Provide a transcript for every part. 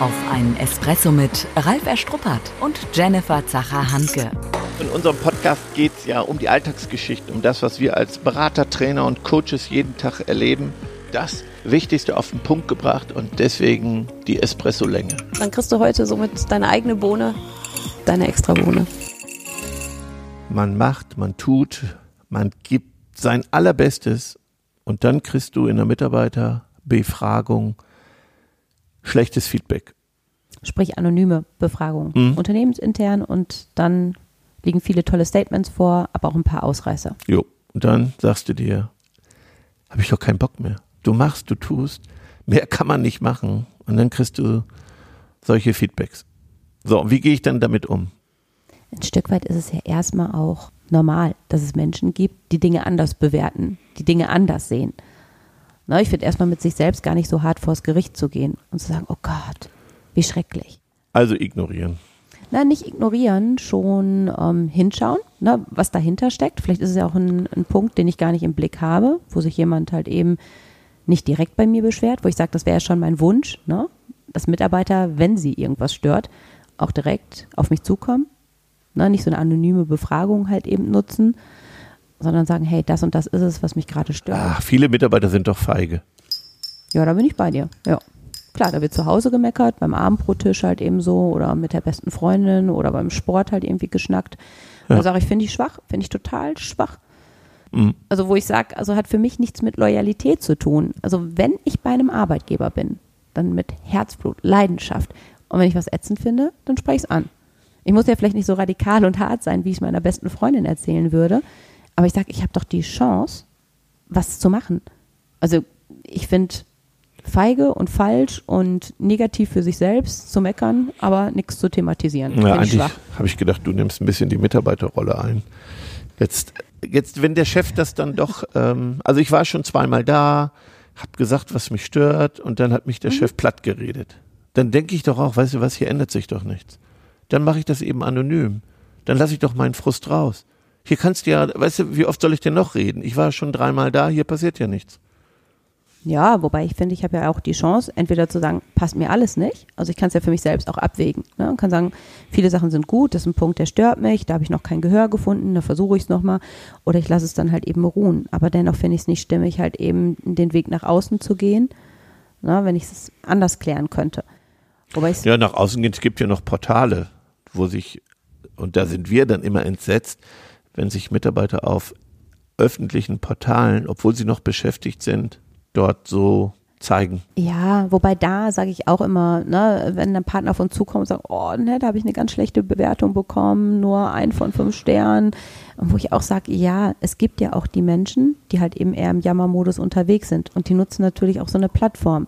Auf einen Espresso mit Ralf Erstruppert und Jennifer Zacher-Hanke. In unserem Podcast geht es ja um die Alltagsgeschichte, um das, was wir als Berater, Trainer und Coaches jeden Tag erleben. Das Wichtigste auf den Punkt gebracht und deswegen die Espresso-Länge. Dann kriegst du heute somit deine eigene Bohne, deine extra Bohne. Man macht, man tut, man gibt sein Allerbestes und dann kriegst du in der Mitarbeiterbefragung schlechtes Feedback. Sprich anonyme Befragung. Mhm. Unternehmensintern und dann liegen viele tolle Statements vor, aber auch ein paar Ausreißer. Jo, und dann sagst du dir, habe ich doch keinen Bock mehr. Du machst, du tust, mehr kann man nicht machen. Und dann kriegst du solche Feedbacks. So, wie gehe ich dann damit um? Ein Stück weit ist es ja erstmal auch normal, dass es Menschen gibt, die Dinge anders bewerten, die Dinge anders sehen. Na, ich finde erstmal mit sich selbst gar nicht so hart vors Gericht zu gehen und zu sagen, oh Gott, wie schrecklich. Also ignorieren. Nein, nicht ignorieren, schon ähm, hinschauen, ne, was dahinter steckt. Vielleicht ist es ja auch ein, ein Punkt, den ich gar nicht im Blick habe, wo sich jemand halt eben nicht direkt bei mir beschwert, wo ich sage, das wäre ja schon mein Wunsch, ne, dass Mitarbeiter, wenn sie irgendwas stört, auch direkt auf mich zukommen. Ne, nicht so eine anonyme Befragung halt eben nutzen, sondern sagen, hey, das und das ist es, was mich gerade stört. Ach, viele Mitarbeiter sind doch feige. Ja, da bin ich bei dir. Ja. Klar, da wird zu Hause gemeckert, beim Abendbrottisch halt eben so oder mit der besten Freundin oder beim Sport halt irgendwie geschnackt. Ja. Da sage ich, finde ich schwach, finde ich total schwach. Mhm. Also wo ich sage, also hat für mich nichts mit Loyalität zu tun. Also wenn ich bei einem Arbeitgeber bin, dann mit Herzblut, Leidenschaft. Und wenn ich was ätzend finde, dann spreche ich es an. Ich muss ja vielleicht nicht so radikal und hart sein, wie ich es meiner besten Freundin erzählen würde. Aber ich sage, ich habe doch die Chance, was zu machen. Also ich finde feige und falsch und negativ für sich selbst zu meckern, aber nichts zu thematisieren. Ja, eigentlich habe ich gedacht, du nimmst ein bisschen die Mitarbeiterrolle ein. Jetzt, jetzt, wenn der Chef das dann doch, ähm, also ich war schon zweimal da, habe gesagt, was mich stört, und dann hat mich der mhm. Chef platt geredet. Dann denke ich doch auch, weißt du was, hier ändert sich doch nichts. Dann mache ich das eben anonym. Dann lasse ich doch meinen Frust raus. Hier kannst du ja, weißt du, wie oft soll ich denn noch reden? Ich war schon dreimal da, hier passiert ja nichts. Ja, wobei ich finde, ich habe ja auch die Chance, entweder zu sagen, passt mir alles nicht. Also ich kann es ja für mich selbst auch abwägen. Ne? Und kann sagen, viele Sachen sind gut, das ist ein Punkt, der stört mich, da habe ich noch kein Gehör gefunden, da versuche ich es nochmal. Oder ich lasse es dann halt eben ruhen. Aber dennoch finde ich es nicht stimmig, halt eben den Weg nach außen zu gehen, ne? wenn ich es anders klären könnte. Wobei ja, nach außen gehen, es gibt ja noch Portale, wo sich, und da sind wir dann immer entsetzt, wenn sich Mitarbeiter auf öffentlichen Portalen, obwohl sie noch beschäftigt sind, dort so zeigen. Ja, wobei da sage ich auch immer, ne, wenn ein Partner auf uns zukommt und sagt, oh, ne, da habe ich eine ganz schlechte Bewertung bekommen, nur ein von fünf Sternen. Und wo ich auch sage, ja, es gibt ja auch die Menschen, die halt eben eher im Jammermodus unterwegs sind und die nutzen natürlich auch so eine Plattform.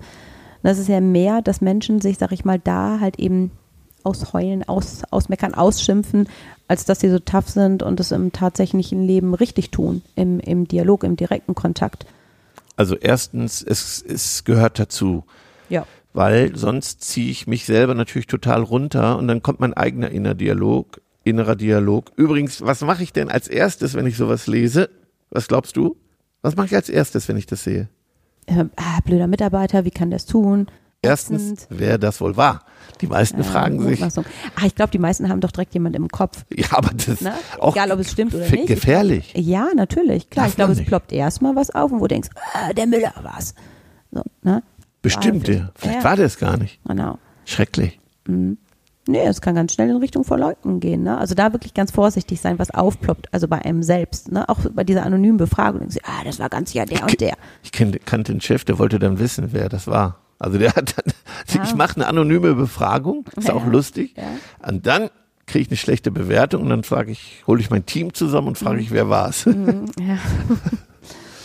Das ist ja mehr, dass Menschen sich, sag ich mal, da halt eben ausheulen, aus, ausmeckern, ausschimpfen, als dass sie so tough sind und es im tatsächlichen Leben richtig tun, im, im Dialog, im direkten Kontakt. Also erstens, es, es gehört dazu. Ja. Weil sonst ziehe ich mich selber natürlich total runter und dann kommt mein eigener innerer Dialog, innerer Dialog. Übrigens, was mache ich denn als erstes, wenn ich sowas lese? Was glaubst du? Was mache ich als erstes, wenn ich das sehe? Äh, ah, blöder Mitarbeiter, wie kann es tun? Erstens, wer das wohl war. Die meisten ja, fragen sich. Ach, ich glaube, die meisten haben doch direkt jemand im Kopf. Ja, aber das ist auch Egal, ob es stimmt oder nicht. Gefährlich. Ja, natürlich. Klar, Darf ich glaube, es ploppt erstmal was auf und wo du denkst, ah, der Müller war's. So, ne? Bestimmt, der. Vielleicht ja. war der es gar nicht. Genau. Schrecklich. Mhm. Nee, es kann ganz schnell in Richtung Verleugnen gehen. Ne? Also da wirklich ganz vorsichtig sein, was aufploppt, also bei einem selbst. Ne? Auch bei dieser anonymen Befragung. Denkst du, ah, das war ganz ja der ich, und der. Ich kannte den Chef, der wollte dann wissen, wer das war. Also der hat dann, ja. ich mache eine anonyme Befragung, ist ja, auch lustig. Ja. Und dann kriege ich eine schlechte Bewertung und dann frage ich, hole ich mein Team zusammen und frage ich, wer war's? Mhm, ja.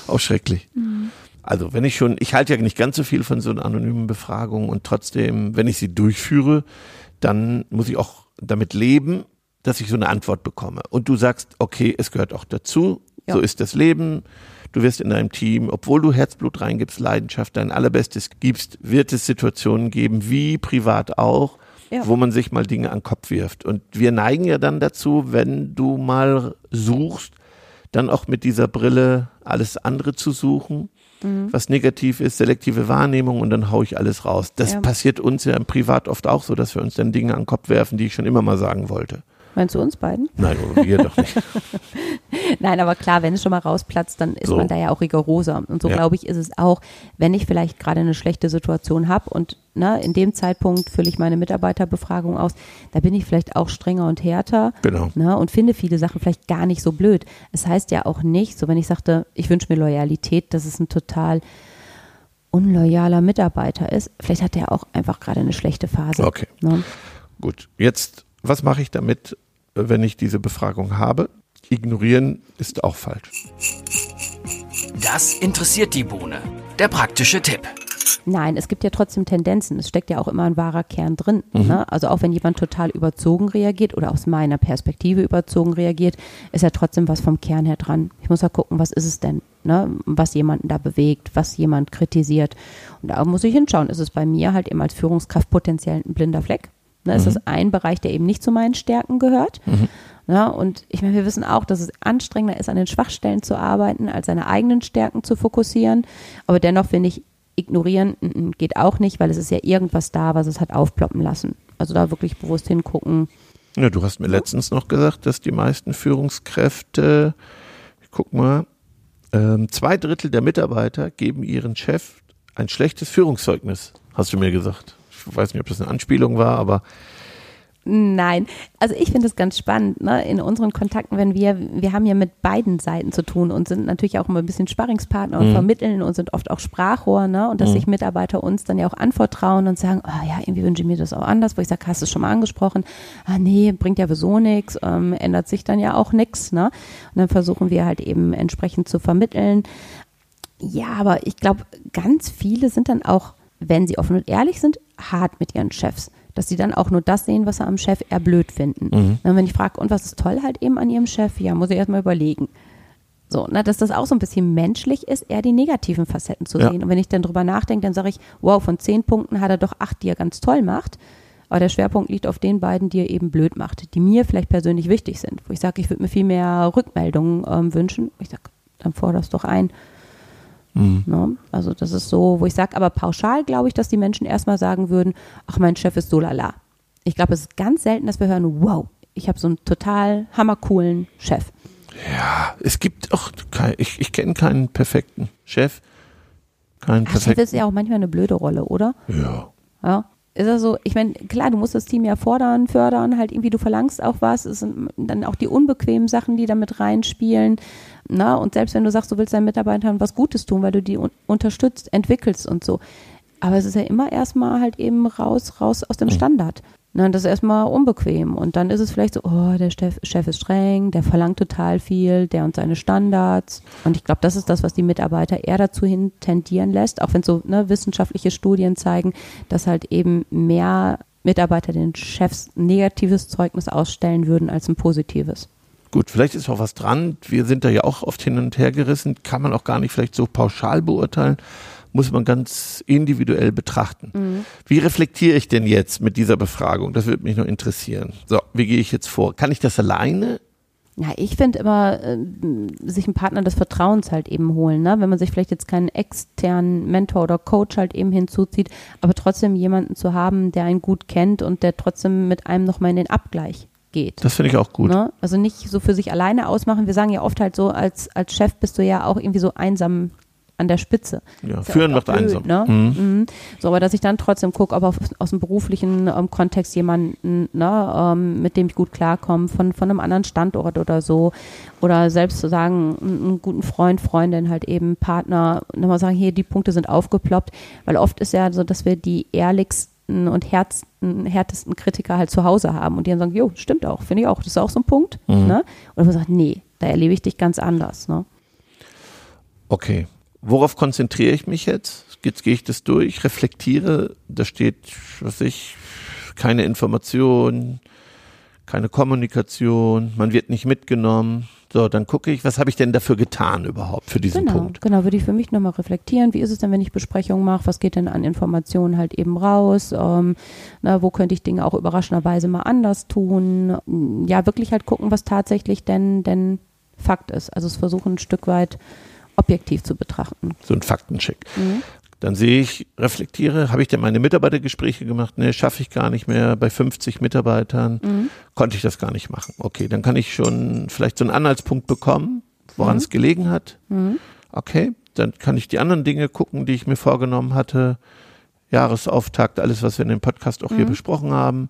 auch schrecklich. Mhm. Also wenn ich schon, ich halte ja nicht ganz so viel von so einer anonymen Befragung und trotzdem, wenn ich sie durchführe, dann muss ich auch damit leben, dass ich so eine Antwort bekomme. Und du sagst, okay, es gehört auch dazu, ja. so ist das Leben Du wirst in deinem Team, obwohl du Herzblut reingibst, Leidenschaft, dein allerbestes gibst, wird es Situationen geben, wie privat auch, ja. wo man sich mal Dinge an den Kopf wirft. Und wir neigen ja dann dazu, wenn du mal suchst, dann auch mit dieser Brille alles andere zu suchen. mhm. was negativ ist, selektive Wahrnehmung und dann haue ich alles raus. Das ja. passiert uns ja im Privat oft auch so, dass wir uns dann Dinge an den Kopf werfen, die ich schon immer mal sagen wollte. Meinst du uns beiden? Nein, wir doch nicht. Nein, aber klar, wenn es schon mal rausplatzt, dann ist so. man da ja auch rigoroser. Und so ja. glaube ich, ist es auch, wenn ich vielleicht gerade eine schlechte Situation habe und ne, in dem Zeitpunkt fülle ich meine Mitarbeiterbefragung aus, da bin ich vielleicht auch strenger und härter genau. ne, und finde viele Sachen vielleicht gar nicht so blöd. Es heißt ja auch nicht, so wenn ich sagte, ich wünsche mir Loyalität, dass es ein total unloyaler Mitarbeiter ist. Vielleicht hat er auch einfach gerade eine schlechte Phase. Okay. Ne? Gut, jetzt was mache ich damit, wenn ich diese Befragung habe? Ignorieren ist auch falsch. Das interessiert die Bohne. Der praktische Tipp. Nein, es gibt ja trotzdem Tendenzen. Es steckt ja auch immer ein wahrer Kern drin. Mhm. Ne? Also auch wenn jemand total überzogen reagiert oder aus meiner Perspektive überzogen reagiert, ist ja trotzdem was vom Kern her dran. Ich muss ja gucken, was ist es denn, ne? was jemanden da bewegt, was jemand kritisiert. Und da muss ich hinschauen. Ist es bei mir halt eben als Führungskraft potenziell ein blinder Fleck? Ne, mhm. Ist das ein Bereich, der eben nicht zu meinen Stärken gehört? Mhm. Ja, und ich meine, wir wissen auch, dass es anstrengender ist, an den Schwachstellen zu arbeiten, als seine eigenen Stärken zu fokussieren. Aber dennoch finde ich, ignorieren geht auch nicht, weil es ist ja irgendwas da, was es hat aufploppen lassen. Also da wirklich bewusst hingucken. Ja, du hast mir letztens noch gesagt, dass die meisten Führungskräfte, guck mal, ähm, zwei Drittel der Mitarbeiter geben ihren Chef ein schlechtes Führungszeugnis, hast du mir gesagt ich weiß nicht, ob das eine Anspielung war, aber Nein, also ich finde es ganz spannend, ne? in unseren Kontakten, wenn wir, wir haben ja mit beiden Seiten zu tun und sind natürlich auch immer ein bisschen Sparringspartner und mhm. vermitteln und sind oft auch Sprachrohr, ne? und dass mhm. sich Mitarbeiter uns dann ja auch anvertrauen und sagen, oh ja, irgendwie wünsche ich mir das auch anders, wo ich sage, hast du es schon mal angesprochen? Ah nee, bringt ja sowieso nichts, ähm, ändert sich dann ja auch nichts. Ne? Und dann versuchen wir halt eben entsprechend zu vermitteln. Ja, aber ich glaube, ganz viele sind dann auch wenn sie offen und ehrlich sind, hart mit ihren Chefs. Dass sie dann auch nur das sehen, was sie am Chef eher blöd finden. Mhm. Und wenn ich frage, und was ist toll halt eben an ihrem Chef, ja, muss ich erstmal überlegen. So, na, dass das auch so ein bisschen menschlich ist, eher die negativen Facetten zu ja. sehen. Und wenn ich dann drüber nachdenke, dann sage ich, wow, von zehn Punkten hat er doch acht, die er ganz toll macht. Aber der Schwerpunkt liegt auf den beiden, die er eben blöd macht, die mir vielleicht persönlich wichtig sind. Wo ich sage, ich würde mir viel mehr Rückmeldungen ähm, wünschen. Ich sage, dann forderst doch ein. Mhm. Ne? Also das ist so, wo ich sage, aber pauschal glaube ich, dass die Menschen erstmal sagen würden, ach, mein Chef ist so lala. Ich glaube, es ist ganz selten, dass wir hören, wow, ich habe so einen total hammercoolen Chef. Ja, es gibt auch, kein, ich, ich kenne keinen perfekten Chef. Keinen Ach, perfekten. Chef ist ja auch manchmal eine blöde Rolle, oder? Ja. Ja, ist das so, ich meine, klar, du musst das Team ja fordern, fördern, halt irgendwie, du verlangst auch was, es sind dann auch die unbequemen Sachen, die da mit reinspielen. Na, und selbst wenn du sagst, du willst deinen Mitarbeitern was Gutes tun, weil du die un unterstützt, entwickelst und so. Aber es ist ja immer erstmal halt eben raus, raus aus dem mhm. Standard. Na, das ist erstmal unbequem. Und dann ist es vielleicht so, oh, der Chef, ist streng, der verlangt total viel, der und seine Standards. Und ich glaube, das ist das, was die Mitarbeiter eher dazu hin tendieren lässt, auch wenn so ne, wissenschaftliche Studien zeigen, dass halt eben mehr Mitarbeiter den Chefs negatives Zeugnis ausstellen würden als ein positives. Gut, vielleicht ist auch was dran. Wir sind da ja auch oft hin und her gerissen. Kann man auch gar nicht vielleicht so pauschal beurteilen. Muss man ganz individuell betrachten. Mhm. Wie reflektiere ich denn jetzt mit dieser Befragung? Das würde mich noch interessieren. So, wie gehe ich jetzt vor? Kann ich das alleine? Ja, ich finde immer, äh, sich einen Partner des Vertrauens halt eben holen, ne? wenn man sich vielleicht jetzt keinen externen Mentor oder Coach halt eben hinzuzieht, aber trotzdem jemanden zu haben, der einen gut kennt und der trotzdem mit einem nochmal in den Abgleich geht. Das finde ich auch gut. Ne? Also nicht so für sich alleine ausmachen. Wir sagen ja oft halt so, als, als Chef bist du ja auch irgendwie so einsam an der Spitze. Ja, führen macht blöd, einsam. Ne? Mhm. Mhm. So, aber dass ich dann trotzdem gucke, ob auf, aus dem beruflichen ähm, Kontext jemanden, ne, ähm, mit dem ich gut klarkomme, von, von einem anderen Standort oder so. Oder selbst zu sagen, einen guten Freund, Freundin, halt eben Partner, nochmal sagen, hier, die Punkte sind aufgeploppt. Weil oft ist ja so, dass wir die ehrlichsten und härtesten, härtesten Kritiker halt zu Hause haben und die dann sagen, jo, stimmt auch, finde ich auch, das ist auch so ein Punkt. Mhm. Ne? Oder man sagt, nee, da erlebe ich dich ganz anders. Ne? Okay. Worauf konzentriere ich mich jetzt? Jetzt gehe ich das durch, reflektiere, da steht, was ich, keine Information, keine Kommunikation, man wird nicht mitgenommen, so, dann gucke ich, was habe ich denn dafür getan überhaupt für diesen genau, Punkt? Genau, würde ich für mich nochmal reflektieren. Wie ist es denn, wenn ich Besprechungen mache? Was geht denn an Informationen halt eben raus? Ähm, na, wo könnte ich Dinge auch überraschenderweise mal anders tun? Ja, wirklich halt gucken, was tatsächlich denn, denn Fakt ist. Also es versuchen ein Stück weit objektiv zu betrachten. So ein Faktencheck. Mhm. Dann sehe ich, reflektiere, habe ich denn meine Mitarbeitergespräche gemacht? Ne, schaffe ich gar nicht mehr. Bei 50 Mitarbeitern mhm. konnte ich das gar nicht machen. Okay, dann kann ich schon vielleicht so einen Anhaltspunkt bekommen, woran mhm. es gelegen hat. Mhm. Okay, dann kann ich die anderen Dinge gucken, die ich mir vorgenommen hatte. Jahresauftakt, alles, was wir in dem Podcast auch hier mhm. besprochen haben.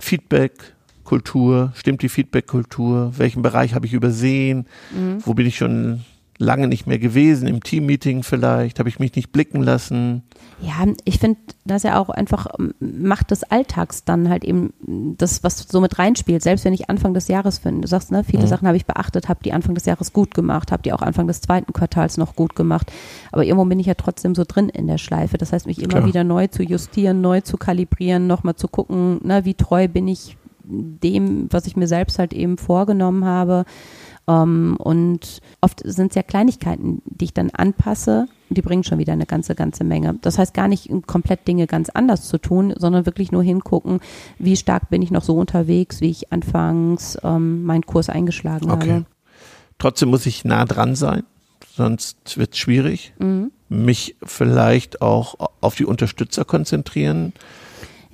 Feedback, Kultur, stimmt die Feedback-Kultur? Welchen Bereich habe ich übersehen? Mhm. Wo bin ich schon lange nicht mehr gewesen, im Teammeeting vielleicht, habe ich mich nicht blicken lassen. Ja, ich finde, dass ja auch einfach ähm, Macht des Alltags dann halt eben das, was so mit reinspielt. Selbst wenn ich Anfang des Jahres finde, du sagst, ne, viele mhm. Sachen habe ich beachtet, habe die Anfang des Jahres gut gemacht, habe die auch Anfang des zweiten Quartals noch gut gemacht. Aber irgendwo bin ich ja trotzdem so drin in der Schleife. Das heißt, mich immer Klar. wieder neu zu justieren, neu zu kalibrieren, nochmal zu gucken, ne, wie treu bin ich dem, was ich mir selbst halt eben vorgenommen habe. Ähm, und oft sind es ja Kleinigkeiten, die ich dann anpasse. Die bringen schon wieder eine ganze, ganze Menge. Das heißt gar nicht komplett Dinge ganz anders zu tun, sondern wirklich nur hingucken, wie stark bin ich noch so unterwegs, wie ich anfangs ähm, meinen Kurs eingeschlagen okay. habe. Trotzdem muss ich nah dran sein, sonst wird es schwierig. Mhm. Mich vielleicht auch auf die Unterstützer konzentrieren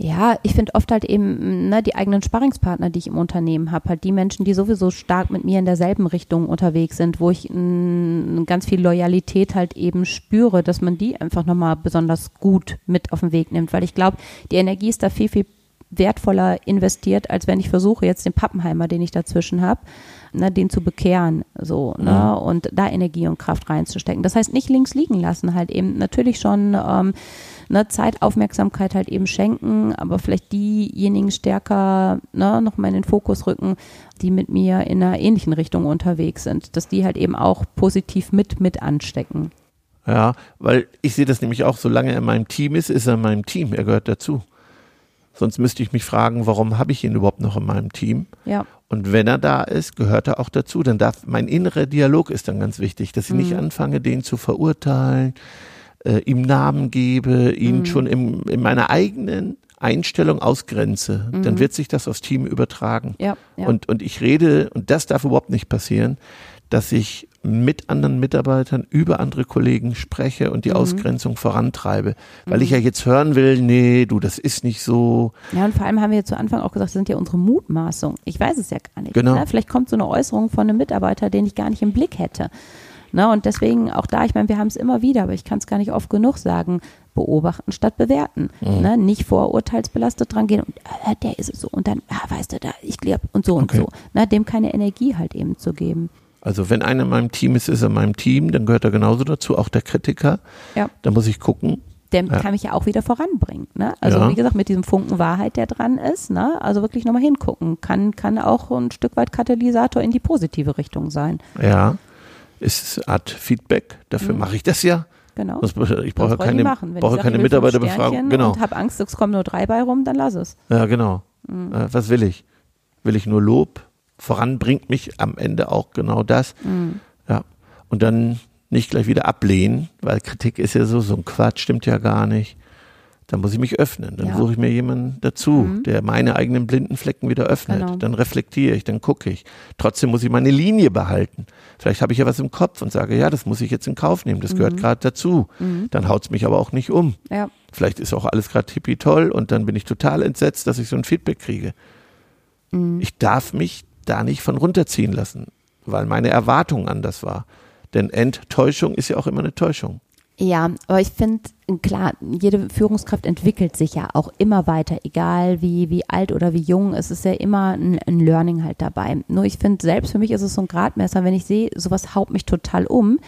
ja, ich finde oft halt eben ne, die eigenen Sparringspartner, die ich im Unternehmen habe, halt die Menschen, die sowieso stark mit mir in derselben Richtung unterwegs sind, wo ich m, ganz viel Loyalität halt eben spüre, dass man die einfach nochmal besonders gut mit auf den Weg nimmt, weil ich glaube, die Energie ist da viel, viel wertvoller investiert, als wenn ich versuche, jetzt den Pappenheimer, den ich dazwischen habe, ne, den zu bekehren, so, ne, mhm. und da Energie und Kraft reinzustecken. Das heißt, nicht links liegen lassen, halt eben natürlich schon ähm, ne, Zeit, Aufmerksamkeit halt eben schenken, aber vielleicht diejenigen stärker ne, nochmal in den Fokus rücken, die mit mir in einer ähnlichen Richtung unterwegs sind, dass die halt eben auch positiv mit, mit anstecken. Ja, weil ich sehe das nämlich auch, solange er in meinem Team ist, ist er in meinem Team, er gehört dazu. Sonst müsste ich mich fragen, warum habe ich ihn überhaupt noch in meinem Team? Ja. Und wenn er da ist, gehört er auch dazu. Dann darf mein innerer Dialog ist dann ganz wichtig, dass ich mhm. nicht anfange, den zu verurteilen, äh, ihm Namen gebe, ihn mhm. schon im, in meiner eigenen Einstellung ausgrenze, mhm. dann wird sich das aufs Team übertragen. Ja, ja. Und, und ich rede, und das darf überhaupt nicht passieren, dass ich mit anderen Mitarbeitern über andere Kollegen spreche und die mhm. Ausgrenzung vorantreibe. Weil mhm. ich ja jetzt hören will, nee, du, das ist nicht so. Ja, und vor allem haben wir ja zu Anfang auch gesagt, das sind ja unsere Mutmaßungen. Ich weiß es ja gar nicht. Genau. Ne? Vielleicht kommt so eine Äußerung von einem Mitarbeiter, den ich gar nicht im Blick hätte. Ne? Und deswegen auch da, ich meine, wir haben es immer wieder, aber ich kann es gar nicht oft genug sagen, beobachten statt bewerten. Mhm. Ne? Nicht vorurteilsbelastet dran gehen und äh, der ist es so und dann, ah, weißt du, da, ich glaube und so okay. und so. Ne? Dem keine Energie halt eben zu geben. Also wenn einer in meinem Team ist, ist er in meinem Team, dann gehört er genauso dazu, auch der Kritiker. Ja. Da muss ich gucken. Der ja. kann mich ja auch wieder voranbringen. Ne? Also ja. wie gesagt, mit diesem Funken Wahrheit, der dran ist, ne? also wirklich nochmal hingucken, kann, kann auch ein Stück weit Katalysator in die positive Richtung sein. Ja ist eine Art Feedback. Dafür mhm. mache ich das ja. Genau. Das, ich brauche keine, brauche sage, keine Mitarbeiterbefragung. Genau. Und habe Angst, es kommen nur drei bei rum, dann lass es. Ja, genau. Mhm. Äh, was will ich? Will ich nur Lob? Voran bringt mich am Ende auch genau das. Mhm. Ja. Und dann nicht gleich wieder ablehnen, weil Kritik ist ja so, so ein Quatsch, stimmt ja gar nicht dann muss ich mich öffnen. Dann ja. suche ich mir jemanden dazu, mhm. der meine eigenen blinden Flecken wieder öffnet. Genau. Dann reflektiere ich, dann gucke ich. Trotzdem muss ich meine Linie behalten. Vielleicht habe ich ja was im Kopf und sage, ja, das muss ich jetzt in Kauf nehmen, das mhm. gehört gerade dazu. Mhm. Dann haut es mich aber auch nicht um. Ja. Vielleicht ist auch alles gerade tippi toll und dann bin ich total entsetzt, dass ich so ein Feedback kriege. Mhm. Ich darf mich da nicht von runterziehen lassen, weil meine Erwartung anders war. Denn Enttäuschung ist ja auch immer eine Täuschung. Ja, aber ich finde, klar, jede Führungskraft entwickelt sich ja auch immer weiter, egal wie, wie alt oder wie jung. Es ist ja immer ein, ein Learning halt dabei. Nur ich finde, selbst für mich ist es so ein Gradmesser, wenn ich sehe, sowas haut mich total um,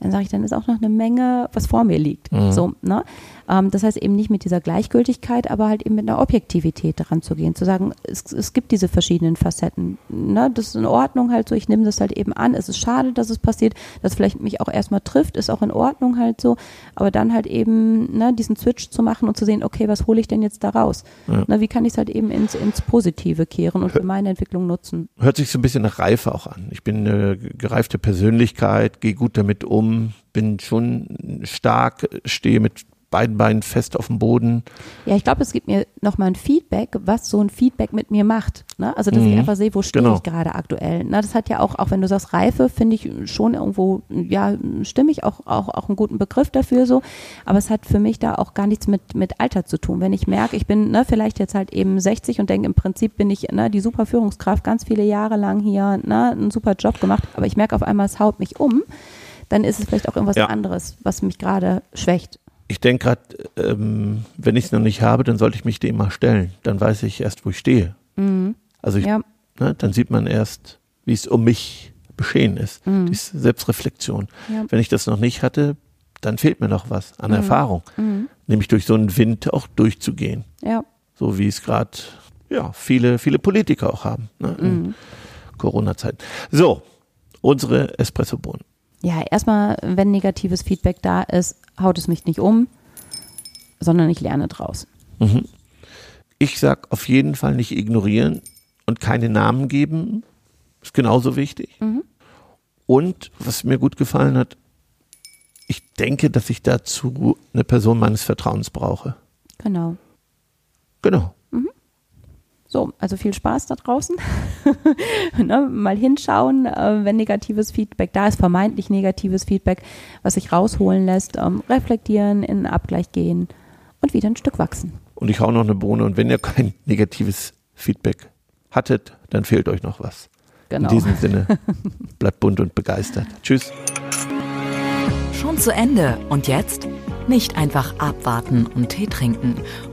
dann sage ich, dann ist auch noch eine Menge, was vor mir liegt. Mhm. So, ne? Ähm, das heißt eben nicht mit dieser Gleichgültigkeit, aber halt eben mit einer Objektivität daran zu gehen, zu sagen, es, es gibt diese verschiedenen Facetten. Ne? Das ist in Ordnung halt so, ich nehme das halt eben an. Es ist schade, dass es passiert, dass vielleicht mich auch erstmal trifft, ist auch in Ordnung halt so, aber dann halt eben ne, diesen Switch zu machen und zu sehen, okay, was hole ich denn jetzt da raus? Ja. Ne, wie kann ich es halt eben ins, ins Positive kehren und für meine Entwicklung nutzen? Hört sich so ein bisschen nach Reife auch an. Ich bin eine gereifte Persönlichkeit, gehe gut damit um, bin schon stark, stehe mit beiden Beinen fest auf dem Boden. Ja, ich glaube, es gibt mir nochmal ein Feedback, was so ein Feedback mit mir macht. Ne? Also, dass mhm. ich einfach sehe, wo stehe genau. ich gerade aktuell. Na, das hat ja auch, auch wenn du sagst Reife, finde ich schon irgendwo, ja, stimmig, auch, auch, auch einen guten Begriff dafür so. Aber es hat für mich da auch gar nichts mit, mit Alter zu tun. Wenn ich merke, ich bin ne, vielleicht jetzt halt eben 60 und denke, im Prinzip bin ich ne, die super Führungskraft, ganz viele Jahre lang hier, ne, einen super Job gemacht, aber ich merke auf einmal, es haut mich um, dann ist es vielleicht auch irgendwas ja. anderes, was mich gerade schwächt ich denke gerade, ähm, wenn ich es noch nicht habe, dann sollte ich mich dem mal stellen. Dann weiß ich erst, wo ich stehe. Mhm. Also ich, ja. ne, dann sieht man erst, wie es um mich geschehen ist. Mhm. Die Selbstreflexion. Ja. Wenn ich das noch nicht hatte, dann fehlt mir noch was an mhm. Erfahrung. Mhm. Nämlich durch so einen Wind auch durchzugehen. Ja. So wie es gerade ja, viele, viele Politiker auch haben ne, in mhm. Corona-Zeiten. So, unsere Espresso-Bohnen ja, erstmal, wenn negatives Feedback da ist, haut es mich nicht um, sondern ich lerne draus. Mhm. Ich sag auf jeden Fall nicht ignorieren und keine Namen geben. Ist genauso wichtig. Mhm. Und was mir gut gefallen hat, ich denke, dass ich dazu eine Person meines Vertrauens brauche. Genau. Genau. So, also viel Spaß da draußen. ne, mal hinschauen, äh, wenn negatives Feedback da ist, vermeintlich negatives Feedback, was sich rausholen lässt, ähm, reflektieren, in einen Abgleich gehen und wieder ein Stück wachsen. Und ich hau noch eine Bohne und wenn ihr kein negatives Feedback hattet, dann fehlt euch noch was. Genau. In diesem Sinne, bleibt bunt und begeistert. Tschüss. Schon zu Ende. Und jetzt? Nicht einfach abwarten und Tee trinken.